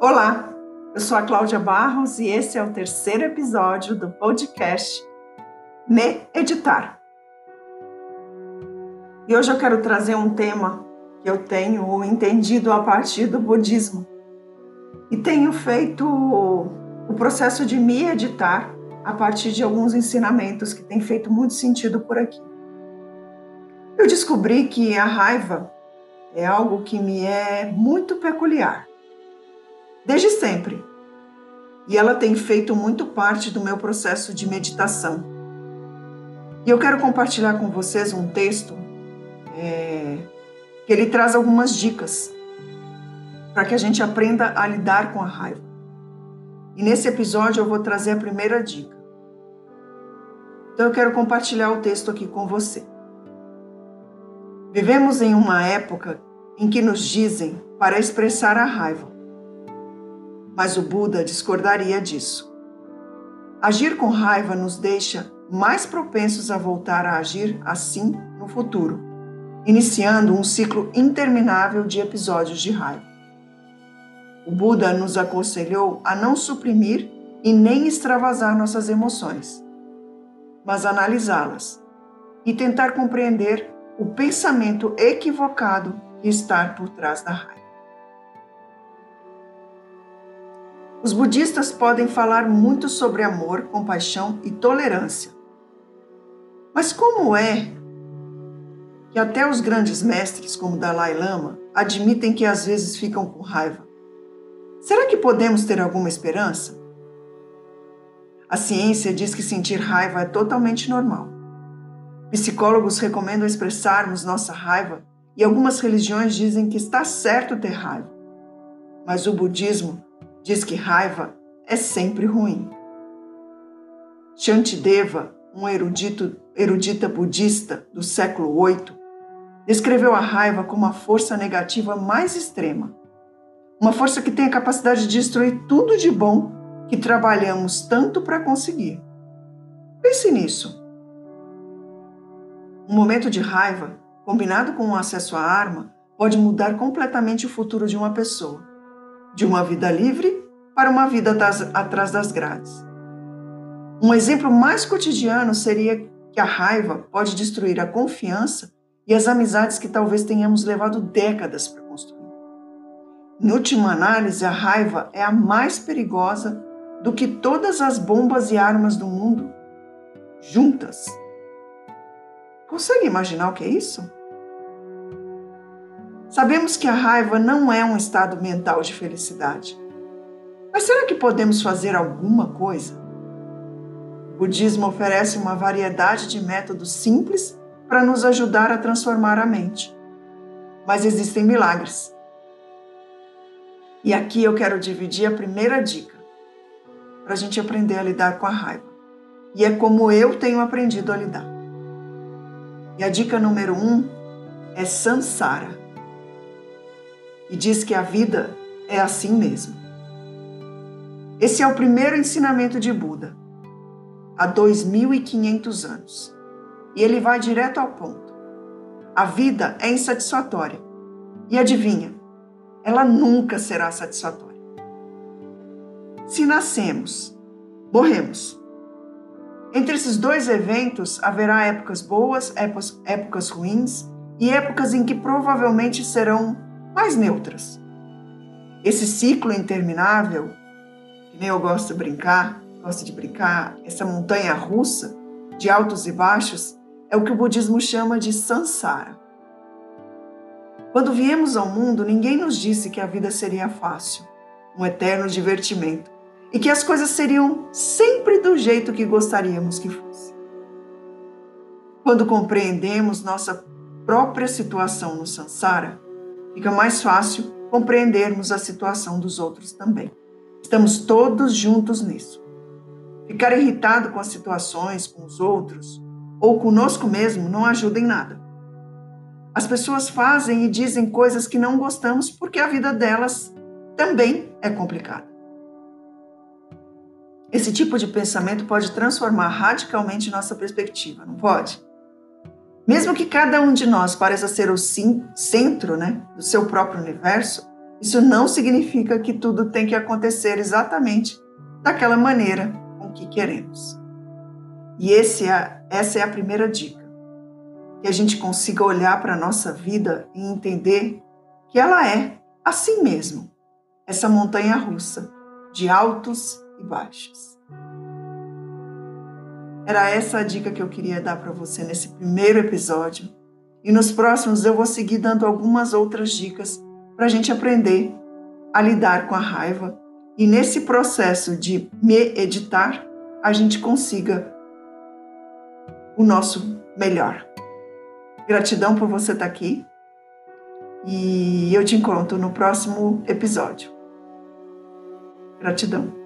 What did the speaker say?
Olá, eu sou a Cláudia Barros e esse é o terceiro episódio do podcast Me Editar. E hoje eu quero trazer um tema que eu tenho entendido a partir do budismo e tenho feito o processo de me editar a partir de alguns ensinamentos que têm feito muito sentido por aqui. Eu descobri que a raiva é algo que me é muito peculiar desde sempre. E ela tem feito muito parte do meu processo de meditação. E eu quero compartilhar com vocês um texto é, que ele traz algumas dicas para que a gente aprenda a lidar com a raiva. E nesse episódio eu vou trazer a primeira dica. Então eu quero compartilhar o texto aqui com você. Vivemos em uma época em que nos dizem para expressar a raiva mas o Buda discordaria disso. Agir com raiva nos deixa mais propensos a voltar a agir assim no futuro, iniciando um ciclo interminável de episódios de raiva. O Buda nos aconselhou a não suprimir e nem extravasar nossas emoções, mas analisá-las e tentar compreender o pensamento equivocado que está por trás da raiva. Os budistas podem falar muito sobre amor, compaixão e tolerância. Mas como é que até os grandes mestres, como Dalai Lama, admitem que às vezes ficam com raiva? Será que podemos ter alguma esperança? A ciência diz que sentir raiva é totalmente normal. Psicólogos recomendam expressarmos nossa raiva e algumas religiões dizem que está certo ter raiva. Mas o budismo diz que raiva é sempre ruim. Shantideva, um erudito, erudita budista do século VIII, descreveu a raiva como a força negativa mais extrema. Uma força que tem a capacidade de destruir tudo de bom que trabalhamos tanto para conseguir. Pense nisso. Um momento de raiva, combinado com um acesso à arma, pode mudar completamente o futuro de uma pessoa de uma vida livre para uma vida atrás das grades. Um exemplo mais cotidiano seria que a raiva pode destruir a confiança e as amizades que talvez tenhamos levado décadas para construir. Em última análise, a raiva é a mais perigosa do que todas as bombas e armas do mundo juntas. Consegue imaginar o que é isso? Sabemos que a raiva não é um estado mental de felicidade. Mas será que podemos fazer alguma coisa? O budismo oferece uma variedade de métodos simples para nos ajudar a transformar a mente. Mas existem milagres. E aqui eu quero dividir a primeira dica para a gente aprender a lidar com a raiva. E é como eu tenho aprendido a lidar. E a dica número um é samsara e diz que a vida é assim mesmo. Esse é o primeiro ensinamento de Buda, há 2.500 anos. E ele vai direto ao ponto. A vida é insatisfatória. E adivinha, ela nunca será satisfatória. Se nascemos, morremos. Entre esses dois eventos haverá épocas boas, épocas, épocas ruins e épocas em que provavelmente serão mais neutras. Esse ciclo interminável, que nem eu gosto de brincar, gosto de brincar, essa montanha russa de altos e baixos, é o que o budismo chama de samsara. Quando viemos ao mundo, ninguém nos disse que a vida seria fácil, um eterno divertimento, e que as coisas seriam sempre do jeito que gostaríamos que fosse. Quando compreendemos nossa própria situação no samsara, fica mais fácil compreendermos a situação dos outros também. Estamos todos juntos nisso. Ficar irritado com as situações, com os outros ou conosco mesmo não ajuda em nada. As pessoas fazem e dizem coisas que não gostamos porque a vida delas também é complicada. Esse tipo de pensamento pode transformar radicalmente nossa perspectiva, não pode? Mesmo que cada um de nós pareça ser o centro né, do seu próprio universo, Isso não significa que tudo tem que acontecer exatamente daquela maneira com que queremos. E é, essa é a primeira dica. Que a gente consiga olhar para a nossa vida e entender que ela é assim mesmo, essa montanha russa de altos e baixos. Era essa a dica que eu queria dar para você nesse primeiro episódio. E nos próximos eu vou seguir dando algumas outras dicas para a gente aprender a lidar com a raiva e nesse processo de me editar, a gente consiga o nosso melhor. Gratidão por você estar aqui e eu te encontro no próximo episódio. Gratidão.